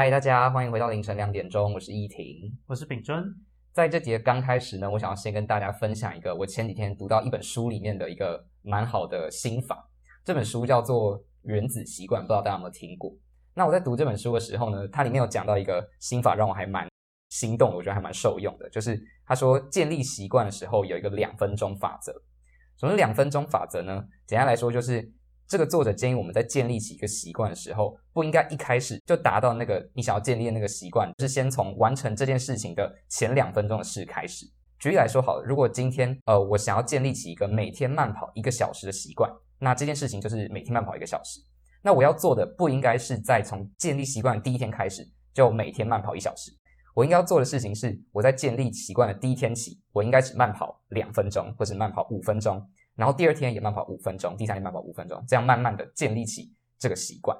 嗨，大家欢迎回到凌晨两点钟，我是依婷，我是秉尊。在这节刚开始呢，我想要先跟大家分享一个我前几天读到一本书里面的一个蛮好的心法。这本书叫做《原子习惯》，不知道大家有没有听过？那我在读这本书的时候呢，它里面有讲到一个心法，让我还蛮心动，我觉得还蛮受用的。就是他说，建立习惯的时候有一个两分钟法则。什么是两分钟法则呢？简单来说就是。这个作者建议我们在建立起一个习惯的时候，不应该一开始就达到那个你想要建立的那个习惯，是先从完成这件事情的前两分钟的事开始。举例来说，好了，如果今天呃我想要建立起一个每天慢跑一个小时的习惯，那这件事情就是每天慢跑一个小时。那我要做的不应该是在从建立习惯的第一天开始就每天慢跑一小时，我应该要做的事情是我在建立习惯的第一天起，我应该只慢跑两分钟，或者慢跑五分钟。然后第二天也慢跑五分钟，第三天慢跑五分钟，这样慢慢的建立起这个习惯。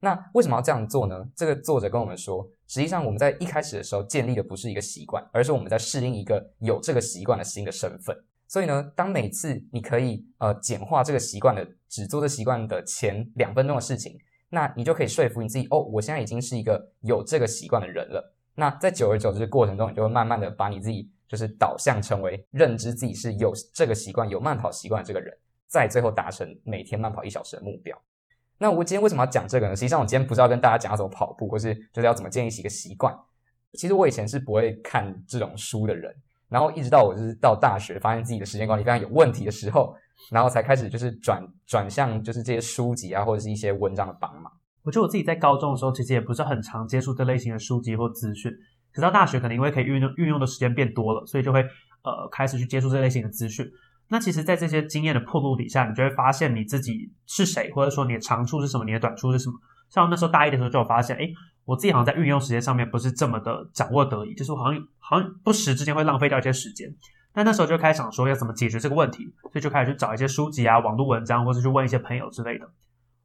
那为什么要这样做呢？这个作者跟我们说，实际上我们在一开始的时候建立的不是一个习惯，而是我们在适应一个有这个习惯的新的身份。所以呢，当每次你可以呃简化这个习惯的，只做这习惯的前两分钟的事情，那你就可以说服你自己，哦，我现在已经是一个有这个习惯的人了。那在久而久之的过程中，你就会慢慢的把你自己。就是导向成为认知自己是有这个习惯、有慢跑习惯的这个人，在最后达成每天慢跑一小时的目标。那我今天为什么要讲这个呢？实际上，我今天不是要跟大家讲要怎么跑步，或是就是要怎么建立起一个习惯。其实我以前是不会看这种书的人，然后一直到我就是到大学，发现自己的时间管理非常有问题的时候，然后才开始就是转转向就是这些书籍啊，或者是一些文章的帮忙。我觉得我自己在高中的时候，其实也不是很常接触这类型的书籍或资讯。直到大学，可能因为可以运用运用的时间变多了，所以就会呃开始去接触这类型的资讯。那其实，在这些经验的暴露底下，你就会发现你自己是谁，或者说你的长处是什么，你的短处是什么。像我那时候大一的时候，就有发现，诶，我自己好像在运用时间上面不是这么的掌握得宜，就是我好像好像不时之间会浪费掉一些时间。那那时候就开始想说要怎么解决这个问题，所以就开始去找一些书籍啊、网络文章，或者去问一些朋友之类的。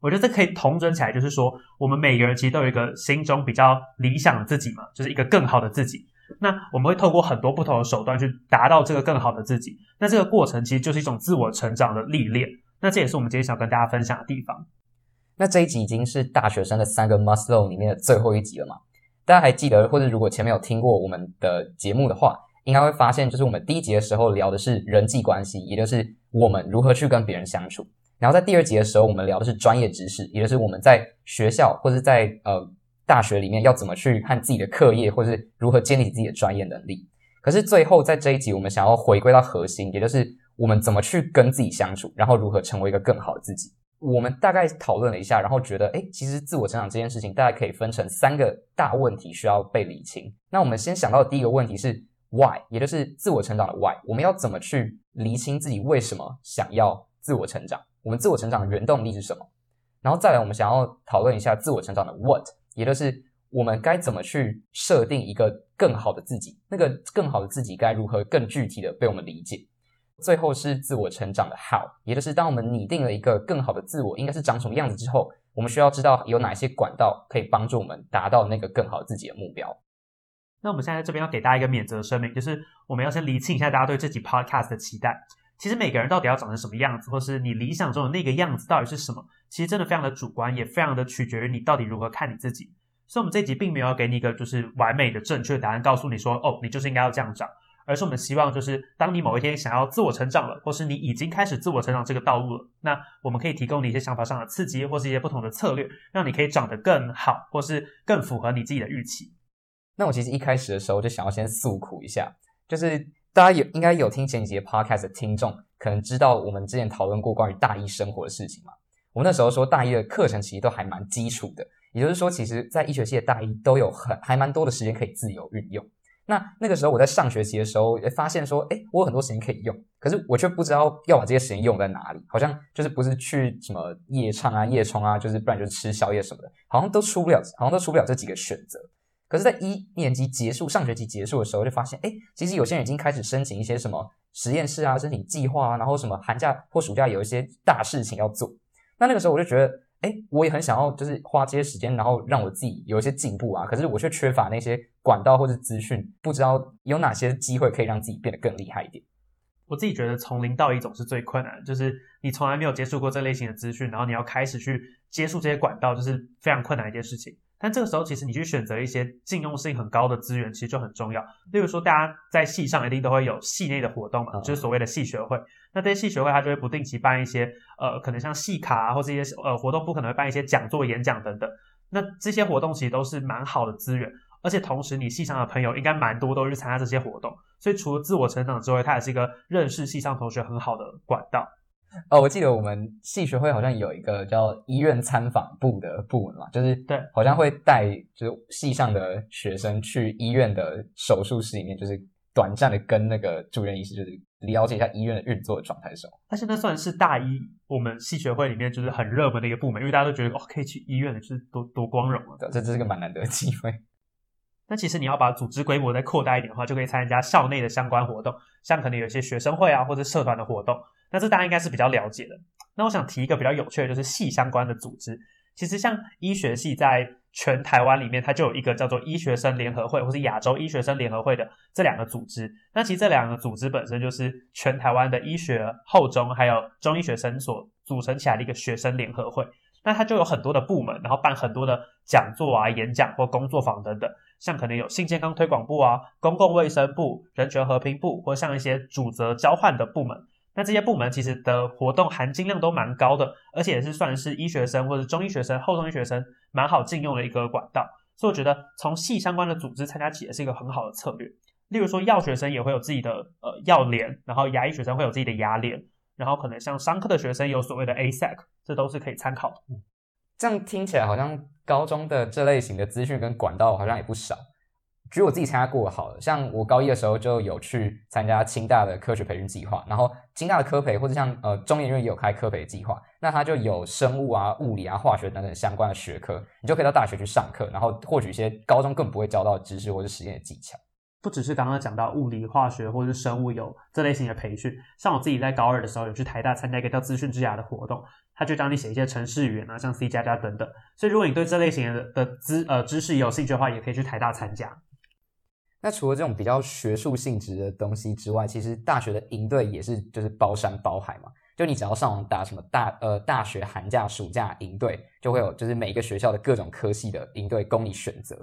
我觉得这可以统整起来，就是说，我们每个人其实都有一个心中比较理想的自己嘛，就是一个更好的自己。那我们会透过很多不同的手段去达到这个更好的自己。那这个过程其实就是一种自我成长的历练。那这也是我们今天想跟大家分享的地方。那这一集已经是大学生的三个 must know 里面的最后一集了嘛？大家还记得，或者如果前面有听过我们的节目的话，应该会发现，就是我们第一集的时候聊的是人际关系，也就是我们如何去跟别人相处。然后在第二集的时候，我们聊的是专业知识，也就是我们在学校或者在呃大学里面要怎么去看自己的课业，或是如何建立自己的专业能力。可是最后在这一集，我们想要回归到核心，也就是我们怎么去跟自己相处，然后如何成为一个更好的自己。我们大概讨论了一下，然后觉得，诶，其实自我成长这件事情，大概可以分成三个大问题需要被理清。那我们先想到的第一个问题是 why，也就是自我成长的 why，我们要怎么去理清自己为什么想要自我成长？我们自我成长的原动力是什么？然后再来，我们想要讨论一下自我成长的 what，也就是我们该怎么去设定一个更好的自己？那个更好的自己该如何更具体的被我们理解？最后是自我成长的 how，也就是当我们拟定了一个更好的自我应该是长什么样子之后，我们需要知道有哪些管道可以帮助我们达到那个更好的自己的目标。那我们现在这边要给大家一个免责声明，就是我们要先厘清一下大家对这集 podcast 的期待。其实每个人到底要长成什么样子，或是你理想中的那个样子到底是什么，其实真的非常的主观，也非常的取决于你到底如何看你自己。所以，我们这集并没有要给你一个就是完美的正确答案，告诉你说，哦，你就是应该要这样长，而是我们希望就是当你某一天想要自我成长了，或是你已经开始自我成长这个道路了，那我们可以提供你一些想法上的刺激，或是一些不同的策略，让你可以长得更好，或是更符合你自己的预期。那我其实一开始的时候就想要先诉苦一下，就是。大家有应该有听前几节 podcast 的听众，可能知道我们之前讨论过关于大一生活的事情嘛。我们那时候说大一的课程其实都还蛮基础的，也就是说，其实在医学系的大一都有很还蛮多的时间可以自由运用。那那个时候我在上学期的时候也发现说，诶，我有很多时间可以用，可是我却不知道要把这些时间用在哪里，好像就是不是去什么夜唱啊、夜冲啊，就是不然就是吃宵夜什么的，好像都出不了，好像都出不了这几个选择。可是，在一年级结束、上学期结束的时候，就发现，哎，其实有些人已经开始申请一些什么实验室啊，申请计划啊，然后什么寒假或暑假有一些大事情要做。那那个时候，我就觉得，哎，我也很想要，就是花这些时间，然后让我自己有一些进步啊。可是，我却缺乏那些管道或者资讯，不知道有哪些机会可以让自己变得更厉害一点。我自己觉得，从零到一总是最困难，就是你从来没有接触过这类型的资讯，然后你要开始去接触这些管道，就是非常困难一件事情。但这个时候，其实你去选择一些禁用性很高的资源，其实就很重要。例如说，大家在系上一定都会有系内的活动嘛，就是所谓的系学会。那这些系学会，它就会不定期办一些，呃，可能像系卡啊，或者一些呃活动不可能会办一些讲座、演讲等等。那这些活动其实都是蛮好的资源，而且同时你系上的朋友应该蛮多都是参加这些活动，所以除了自我成长之外，它也是一个认识系上同学很好的管道。哦，我记得我们系学会好像有一个叫医院参访部的部门嘛，就是对，好像会带就是系上的学生去医院的手术室里面，就是短暂的跟那个住院医师就是了解一下医院的运作的状态的时候。但是那算是大一我们系学会里面就是很热门的一个部门，因为大家都觉得哦，可以去医院的，就是多多光荣啊。对，这这是个蛮难得的机会。那其实你要把组织规模再扩大一点的话，就可以参加校内的相关活动，像可能有一些学生会啊，或者社团的活动。那这大家应该是比较了解的。那我想提一个比较有趣的，就是系相关的组织。其实像医学系在全台湾里面，它就有一个叫做医学生联合会，或是亚洲医学生联合会的这两个组织。那其实这两个组织本身就是全台湾的医学后中还有中医学生所组成起来的一个学生联合会。那它就有很多的部门，然后办很多的讲座啊、演讲或工作坊等等。像可能有性健康推广部啊、公共卫生部、人权和平部，或像一些主责交换的部门。那这些部门其实的活动含金量都蛮高的，而且也是算是医学生或者中医学生、后中医学生蛮好进用的一个管道。所以我觉得从系相关的组织参加起来是一个很好的策略。例如说药学生也会有自己的呃药联，然后牙医学生会有自己的牙联，然后可能像商科的学生有所谓的 ASEC，这都是可以参考的。嗯，这样听起来好像高中的这类型的资讯跟管道好像也不少。举我自己参加过好了，像我高一的时候就有去参加清大的科学培训计划，然后清大的科培或者像呃中研院也有开科培计划，那它就有生物啊、物理啊、化学等等相关的学科，你就可以到大学去上课，然后获取一些高中更不会教到的知识或者实验的技巧。不只是刚刚讲到物理、化学或者是生物有这类型的培训，像我自己在高二的时候有去台大参加一个叫资讯之牙的活动，他就教你写一些程式语言啊，像 C 加加等等。所以如果你对这类型的的知呃知识有兴趣的话，也可以去台大参加。那除了这种比较学术性质的东西之外，其实大学的营队也是就是包山包海嘛。就你只要上网打什么大呃大学寒假暑假营队，就会有就是每个学校的各种科系的营队供你选择。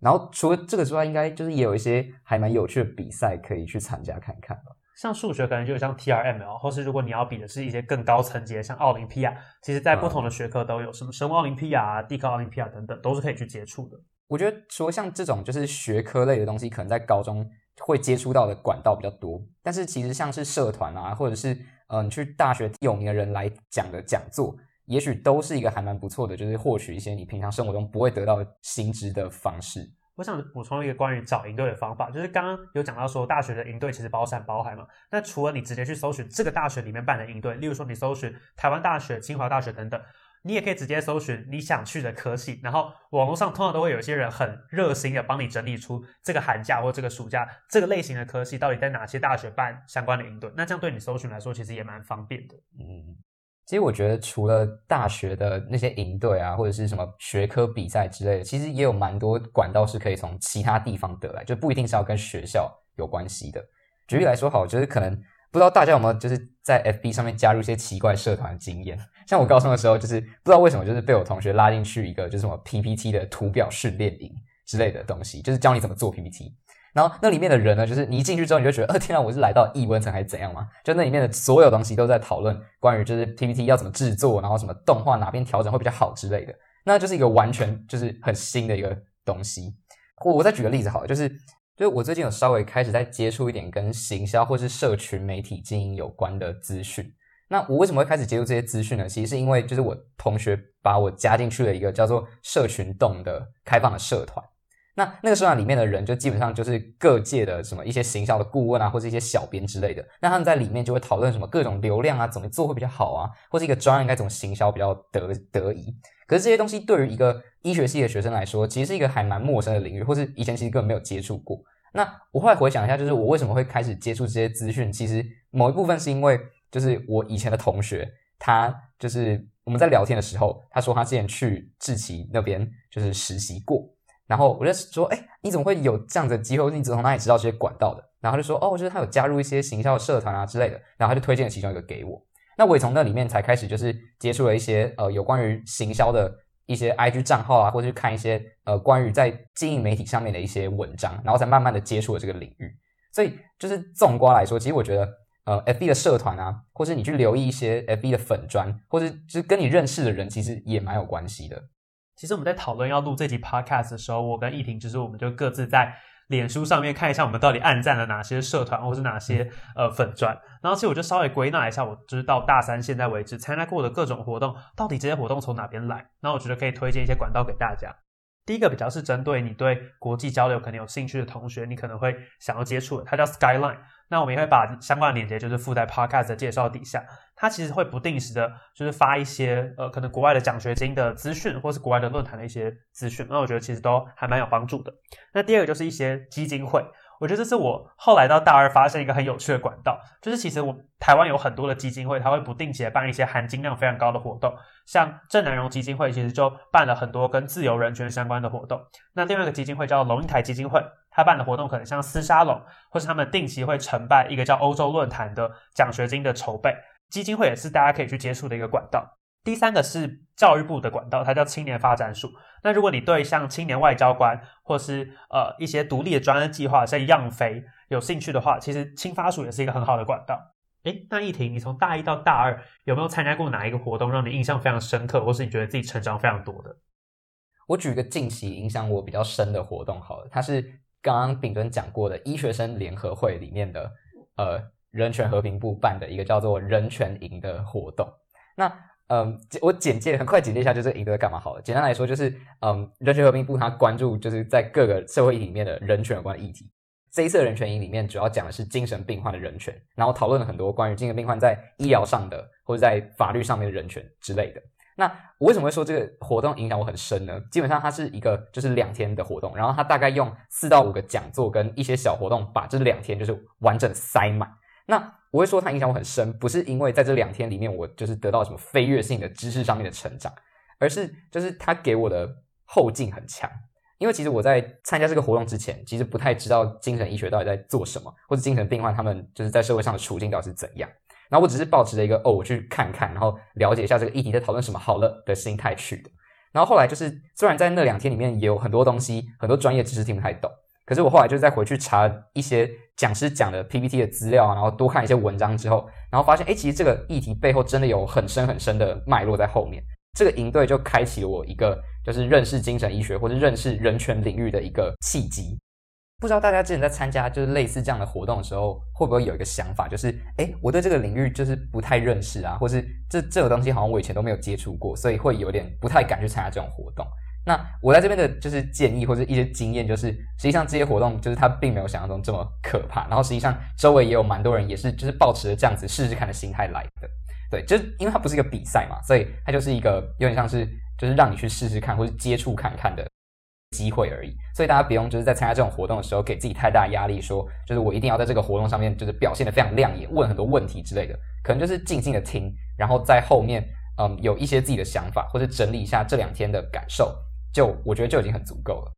然后除了这个之外，应该就是也有一些还蛮有趣的比赛可以去参加看看吧。像数学可能就有像 TRML，或是如果你要比的是一些更高层级的，像奥林匹亚，其实在不同的学科都有，什么生物奥林匹亚、啊地科奥林匹亚等等，都是可以去接触的。我觉得说像这种就是学科类的东西，可能在高中会接触到的管道比较多。但是其实像是社团啊，或者是嗯，你去大学有名的人来讲的讲座，也许都是一个还蛮不错的，就是获取一些你平常生活中不会得到新知的方式。我想补充一个关于找营队的方法，就是刚刚有讲到说大学的营队其实包山包海嘛。那除了你直接去搜寻这个大学里面办的营队，例如说你搜寻台湾大学、清华大学等等。你也可以直接搜寻你想去的科系，然后网络上通常都会有一些人很热心的帮你整理出这个寒假或这个暑假这个类型的科系到底在哪些大学办相关的营队，那这样对你搜寻来说其实也蛮方便的。嗯，其实我觉得除了大学的那些营队啊，或者是什么学科比赛之类的，其实也有蛮多管道是可以从其他地方得来，就不一定是要跟学校有关系的。举例来说，好，就是可能。不知道大家有没有就是在 FB 上面加入一些奇怪社团的经验？像我高中的时候，就是不知道为什么，就是被我同学拉进去一个就是什么 PPT 的图表训练营之类的东西，就是教你怎么做 PPT。然后那里面的人呢，就是你一进去之后，你就觉得，呃，天啊，我是来到异温层还是怎样嘛？就那里面的所有东西都在讨论关于就是 PPT 要怎么制作，然后什么动画哪边调整会比较好之类的。那就是一个完全就是很新的一个东西。我我再举个例子好了，就是。就是我最近有稍微开始在接触一点跟行销或是社群媒体经营有关的资讯。那我为什么会开始接触这些资讯呢？其实是因为就是我同学把我加进去了一个叫做社群动的开放的社团。那那个社团里面的人就基本上就是各界的什么一些行销的顾问啊，或是一些小编之类的。那他们在里面就会讨论什么各种流量啊，怎么做会比较好啊，或是一个专案该怎么行销比较得得宜。可是这些东西对于一个医学系的学生来说，其实是一个还蛮陌生的领域，或是以前其实根本没有接触过。那我后来回想一下，就是我为什么会开始接触这些资讯，其实某一部分是因为，就是我以前的同学，他就是我们在聊天的时候，他说他之前去志奇那边就是实习过，然后我就说，哎，你怎么会有这样的机会？你从哪里知道这些管道的？然后他就说，哦，就是他有加入一些行销社团啊之类的，然后他就推荐了其中一个给我。那我也从那里面才开始就是接触了一些呃有关于行销的一些 IG 账号啊，或者去看一些呃关于在经营媒体上面的一些文章，然后才慢慢的接触了这个领域。所以就是纵观来说，其实我觉得呃 FB 的社团啊，或是你去留意一些 FB 的粉专，或是就是跟你认识的人，其实也蛮有关系的。其实我们在讨论要录这集 Podcast 的时候，我跟易婷就是我们就各自在。脸书上面看一下，我们到底暗赞了哪些社团，或是哪些呃粉钻。然后其实我就稍微归纳一下，我知道大三现在为止参加过的各种活动，到底这些活动从哪边来？那我觉得可以推荐一些管道给大家。第一个比较是针对你对国际交流可能有兴趣的同学，你可能会想要接触的，它叫 Skyline。那我们也会把相关的链接就是附在 Podcast 的介绍底下。它其实会不定时的，就是发一些呃可能国外的奖学金的资讯，或是国外的论坛的一些资讯。那我觉得其实都还蛮有帮助的。那第二个就是一些基金会。我觉得这是我后来到大二发现一个很有趣的管道，就是其实我台湾有很多的基金会，它会不定期的办一些含金量非常高的活动，像郑南榕基金会其实就办了很多跟自由人权相关的活动。那另外一个基金会叫龙应台基金会，它办的活动可能像丝沙龙，或是他们定期会承办一个叫欧洲论坛的奖学金的筹备。基金会也是大家可以去接触的一个管道。第三个是教育部的管道，它叫青年发展署。那如果你对像青年外交官或是呃一些独立的专案计划，像样飞有兴趣的话，其实青发署也是一个很好的管道。诶，那易婷，你从大一到大二有没有参加过哪一个活动让你印象非常深刻，或是你觉得自己成长非常多的？我举一个近期影响我比较深的活动好了，它是刚刚秉尊讲过的医学生联合会里面的呃人权和平部办的一个叫做人权营的活动。那嗯，我简介很快简介一下，就这个营队在干嘛好了。简单来说，就是嗯，人权和平部它关注就是在各个社会里面的人权有关的议题。这一次的人权营里面主要讲的是精神病患的人权，然后讨论了很多关于精神病患在医疗上的或者在法律上面的人权之类的。那我为什么会说这个活动影响我很深呢？基本上它是一个就是两天的活动，然后它大概用四到五个讲座跟一些小活动，把这两天就是完整塞满。那我会说它影响我很深，不是因为在这两天里面我就是得到什么飞跃性的知识上面的成长，而是就是它给我的后劲很强。因为其实我在参加这个活动之前，其实不太知道精神医学到底在做什么，或者精神病患他们就是在社会上的处境到底是怎样。然后我只是抱持着一个哦，我去看看，然后了解一下这个议题在讨论什么好了的心态去的。然后后来就是虽然在那两天里面也有很多东西，很多专业知识听不太懂。可是我后来就再回去查一些讲师讲的 PPT 的资料啊，然后多看一些文章之后，然后发现，诶，其实这个议题背后真的有很深很深的脉络在后面。这个营队就开启了我一个就是认识精神医学或者认识人权领域的一个契机。不知道大家之前在参加就是类似这样的活动的时候，会不会有一个想法，就是，诶，我对这个领域就是不太认识啊，或是这这个东西好像我以前都没有接触过，所以会有点不太敢去参加这种活动。那我在这边的就是建议或者一些经验，就是实际上这些活动就是它并没有想象中这么可怕，然后实际上周围也有蛮多人也是就是抱持着这样子试试看的心态来的，对，就是因为它不是一个比赛嘛，所以它就是一个有点像是就是让你去试试看或者接触看看的机会而已，所以大家不用就是在参加这种活动的时候给自己太大压力，说就是我一定要在这个活动上面就是表现得非常亮眼，问很多问题之类的，可能就是静静的听，然后在后面嗯有一些自己的想法或者整理一下这两天的感受。就我觉得就已经很足够了。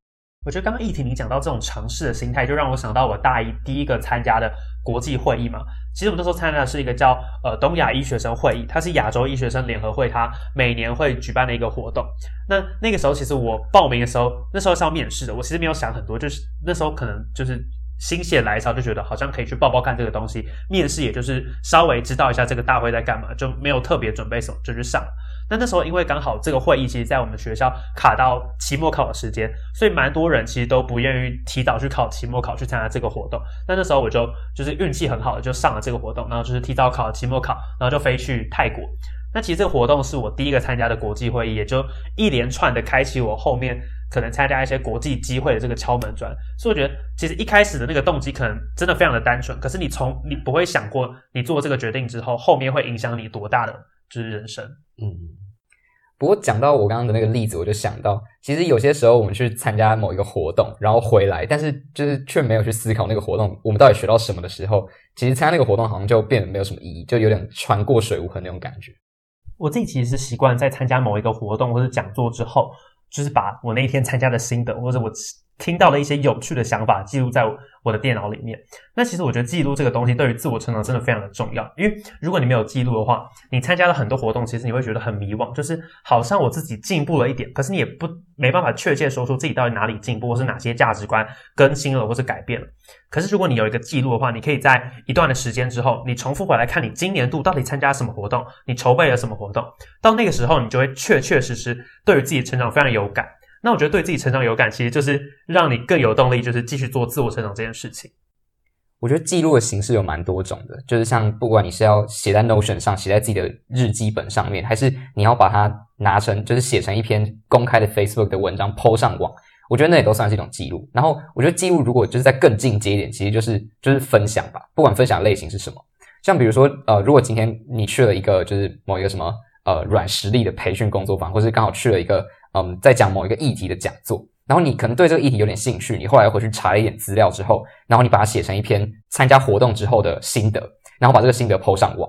我觉得刚刚易婷你讲到这种尝试的心态，就让我想到我大一第一个参加的国际会议嘛。其实我们那时候参加的是一个叫呃东亚医学生会议，它是亚洲医学生联合会，它每年会举办的一个活动。那那个时候其实我报名的时候，那时候是要面试的，我其实没有想很多，就是那时候可能就是。心血来潮就觉得好像可以去报报看这个东西，面试也就是稍微知道一下这个大会在干嘛，就没有特别准备什么就去上了。那那时候因为刚好这个会议其实在我们学校卡到期末考的时间，所以蛮多人其实都不愿意提早去考期末考去参加这个活动。那那时候我就就是运气很好的就上了这个活动，然后就是提早考期末考，然后就飞去泰国。那其实这个活动是我第一个参加的国际会议，也就一连串的开启我后面可能参加一些国际机会的这个敲门砖。所以我觉得，其实一开始的那个动机可能真的非常的单纯，可是你从你不会想过，你做这个决定之后，后面会影响你多大的就是人生。嗯，不过讲到我刚刚的那个例子，我就想到，其实有些时候我们去参加某一个活动，然后回来，但是就是却没有去思考那个活动我们到底学到什么的时候，其实参加那个活动好像就变得没有什么意义，就有点船过水无痕那种感觉。我自己其实是习惯在参加某一个活动或者讲座之后，就是把我那一天参加的心得，或者我听到的一些有趣的想法记录在我的电脑里面。那其实我觉得记录这个东西对于自我成长真的非常的重要，因为如果你没有记录的话，你参加了很多活动，其实你会觉得很迷惘，就是好像我自己进步了一点，可是你也不没办法确切说出自己到底哪里进步，或是哪些价值观更新了，或是改变了。可是如果你有一个记录的话，你可以在一段的时间之后，你重复回来看你今年度到底参加什么活动，你筹备了什么活动，到那个时候你就会确确实实对于自己成长非常有感。那我觉得对自己成长有感，其实就是让你更有动力，就是继续做自我成长这件事情。我觉得记录的形式有蛮多种的，就是像不管你是要写在 Notion 上，写在自己的日记本上面，还是你要把它拿成就是写成一篇公开的 Facebook 的文章抛上网，我觉得那也都算是一种记录。然后我觉得记录如果就是在更进阶一点，其实就是就是分享吧，不管分享类型是什么，像比如说呃，如果今天你去了一个就是某一个什么呃软实力的培训工作坊，或是刚好去了一个。嗯，在讲某一个议题的讲座，然后你可能对这个议题有点兴趣，你后来回去查了一点资料之后，然后你把它写成一篇参加活动之后的心得，然后把这个心得抛上网。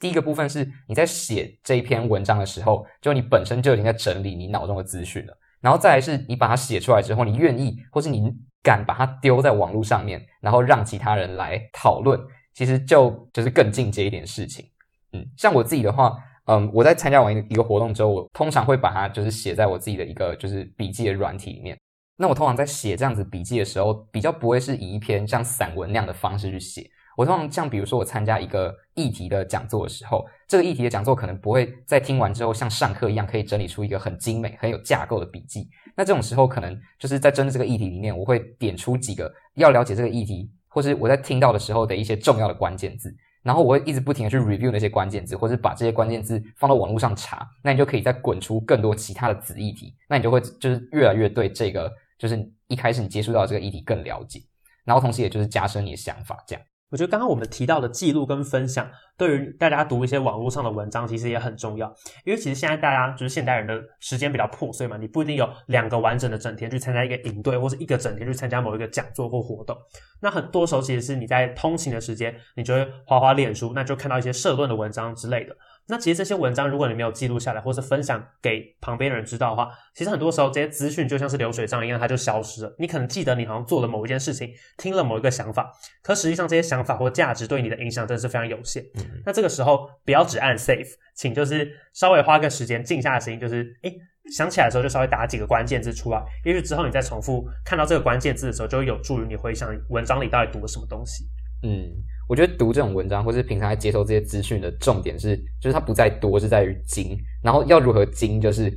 第一个部分是你在写这一篇文章的时候，就你本身就已经在整理你脑中的资讯了，然后再来是你把它写出来之后，你愿意或是你敢把它丢在网络上面，然后让其他人来讨论，其实就就是更进阶一点事情。嗯，像我自己的话。嗯，我在参加完一个活动之后，我通常会把它就是写在我自己的一个就是笔记的软体里面。那我通常在写这样子笔记的时候，比较不会是以一篇像散文那样的方式去写。我通常像比如说我参加一个议题的讲座的时候，这个议题的讲座可能不会在听完之后像上课一样可以整理出一个很精美、很有架构的笔记。那这种时候可能就是在针对这个议题里面，我会点出几个要了解这个议题，或是我在听到的时候的一些重要的关键字。然后我会一直不停的去 review 那些关键字，或者把这些关键字放到网络上查，那你就可以再滚出更多其他的子议题，那你就会就是越来越对这个就是一开始你接触到这个议题更了解，然后同时也就是加深你的想法这样。我觉得刚刚我们提到的记录跟分享，对于大家读一些网络上的文章，其实也很重要。因为其实现在大家就是现代人的时间比较破碎嘛，你不一定有两个完整的整天去参加一个营队，或是一个整天去参加某一个讲座或活动。那很多时候其实是你在通勤的时间，你就会滑滑脸书，那就看到一些社论的文章之类的。那其实这些文章，如果你没有记录下来，或是分享给旁边的人知道的话，其实很多时候这些资讯就像是流水账一样，它就消失了。你可能记得你好像做了某一件事情，听了某一个想法，可实际上这些想法或价值对你的影响真的是非常有限。嗯、那这个时候不要只按 save，请就是稍微花个时间静下心，就是诶想起来的时候就稍微打几个关键字出来，也许之后你再重复看到这个关键字的时候，就会有助于你回想文章里到底读了什么东西。嗯。我觉得读这种文章，或是平常在接收这些资讯的重点是，就是它不在多，是在于精。然后要如何精，就是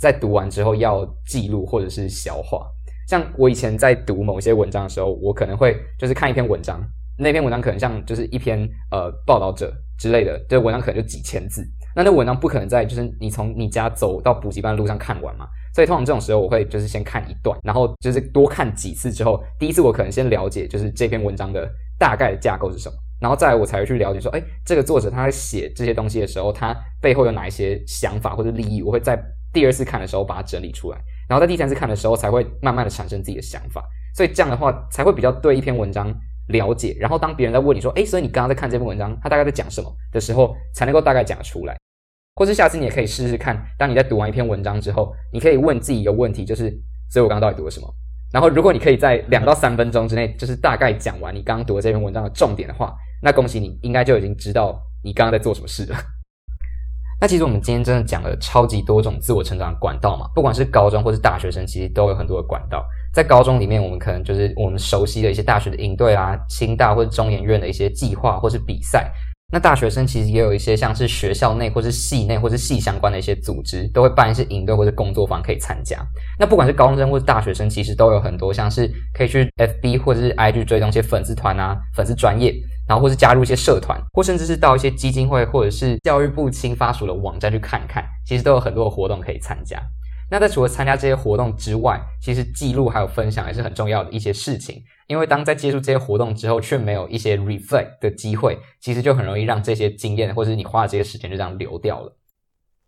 在读完之后要记录或者是消化。像我以前在读某些文章的时候，我可能会就是看一篇文章，那篇文章可能像就是一篇呃报道者之类的，这个文章可能就几千字。那那文章不可能在就是你从你家走到补习班的路上看完嘛。所以通常这种时候，我会就是先看一段，然后就是多看几次之后，第一次我可能先了解就是这篇文章的大概的架构是什么，然后再来我才会去了解说，哎，这个作者他在写这些东西的时候，他背后有哪一些想法或者利益，我会在第二次看的时候把它整理出来，然后在第三次看的时候才会慢慢的产生自己的想法。所以这样的话才会比较对一篇文章了解，然后当别人在问你说，哎，所以你刚刚在看这篇文章，他大概在讲什么的时候，才能够大概讲出来。或是下次你也可以试试看，当你在读完一篇文章之后，你可以问自己一个问题，就是，所以我刚刚到底读了什么？然后如果你可以在两到三分钟之内，就是大概讲完你刚刚读的这篇文章的重点的话，那恭喜你，应该就已经知道你刚刚在做什么事了。那其实我们今天真的讲了超级多种自我成长的管道嘛，不管是高中或是大学生，其实都有很多的管道。在高中里面，我们可能就是我们熟悉的一些大学的营队啊、清大或者中研院的一些计划或是比赛。那大学生其实也有一些像是学校内或是系内或是系相关的一些组织，都会办一些营队或者工作坊可以参加。那不管是高中生或是大学生，其实都有很多像是可以去 FB 或者是 IG 追踪一些粉丝团啊、粉丝专业，然后或是加入一些社团，或甚至是到一些基金会或者是教育部青发署的网站去看看，其实都有很多的活动可以参加。那在除了参加这些活动之外，其实记录还有分享也是很重要的一些事情。因为当在接触这些活动之后，却没有一些 reflect 的机会，其实就很容易让这些经验或者是你花的这些时间就这样流掉了。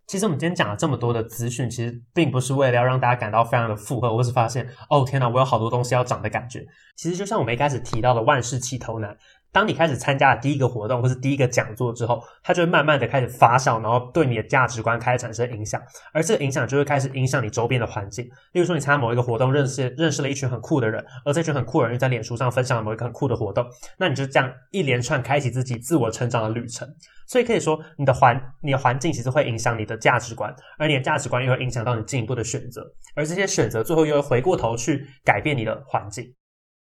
其实我们今天讲了这么多的资讯，其实并不是为了要让大家感到非常的负荷，或是发现哦天哪，我有好多东西要讲的感觉。其实就像我们一开始提到的万事起头难，当你开始参加了第一个活动或是第一个讲座之后，它就会慢慢的开始发酵，然后对你的价值观开始产生影响，而这个影响就会开始影响你周边的环境。例如说，你参加某一个活动，认识认识了一群很酷的人，而这群很酷的人又在脸书上分享了某一个很酷的活动，那你就这样一连串开启自己自我成长的旅程。所以可以说，你的环你的环境其实会影响你的价值观，而你的价值观又会影响到你进一步的选择，而这些选择最后又会回过头去改变你的环境。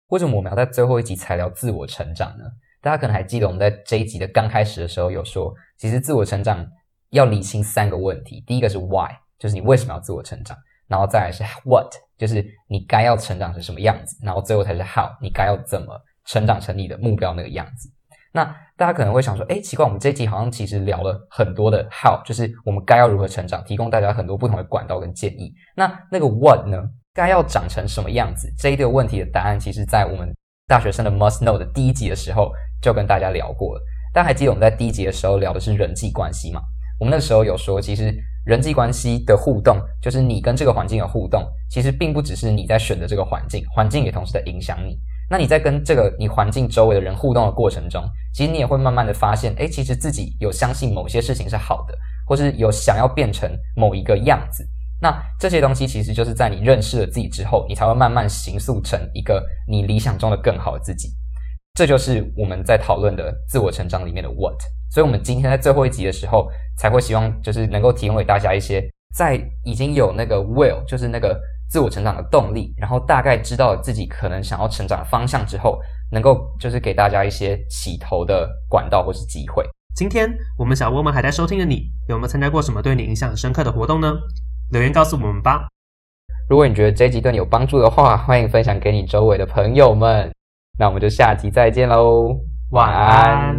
为什么我们要在最后一集才聊自我成长呢？大家可能还记得我们在这一集的刚开始的时候有说，其实自我成长要理清三个问题。第一个是 why，就是你为什么要自我成长；然后再来是 what，就是你该要成长成什么样子；然后最后才是 how，你该要怎么成长成你的目标那个样子。那大家可能会想说，诶，奇怪，我们这一集好像其实聊了很多的 how，就是我们该要如何成长，提供大家很多不同的管道跟建议。那那个 what 呢？该要长成什么样子？这一个问题的答案，其实在我们大学生的 Must Know 的第一集的时候就跟大家聊过了。大家还记得我们在第一集的时候聊的是人际关系吗？我们那时候有说，其实人际关系的互动，就是你跟这个环境的互动，其实并不只是你在选择这个环境，环境也同时在影响你。那你在跟这个你环境周围的人互动的过程中，其实你也会慢慢的发现，诶，其实自己有相信某些事情是好的，或是有想要变成某一个样子。那这些东西其实就是在你认识了自己之后，你才会慢慢形塑成一个你理想中的更好的自己。这就是我们在讨论的自我成长里面的 what。所以，我们今天在最后一集的时候，才会希望就是能够提供给大家一些，在已经有那个 will，就是那个自我成长的动力，然后大概知道自己可能想要成长的方向之后，能够就是给大家一些起头的管道或是机会。今天我们小窝们还在收听的你，有没有参加过什么对你印象很深刻的活动呢？留言告诉我们吧。如果你觉得这一集对你有帮助的话，欢迎分享给你周围的朋友们。那我们就下集再见喽，晚安。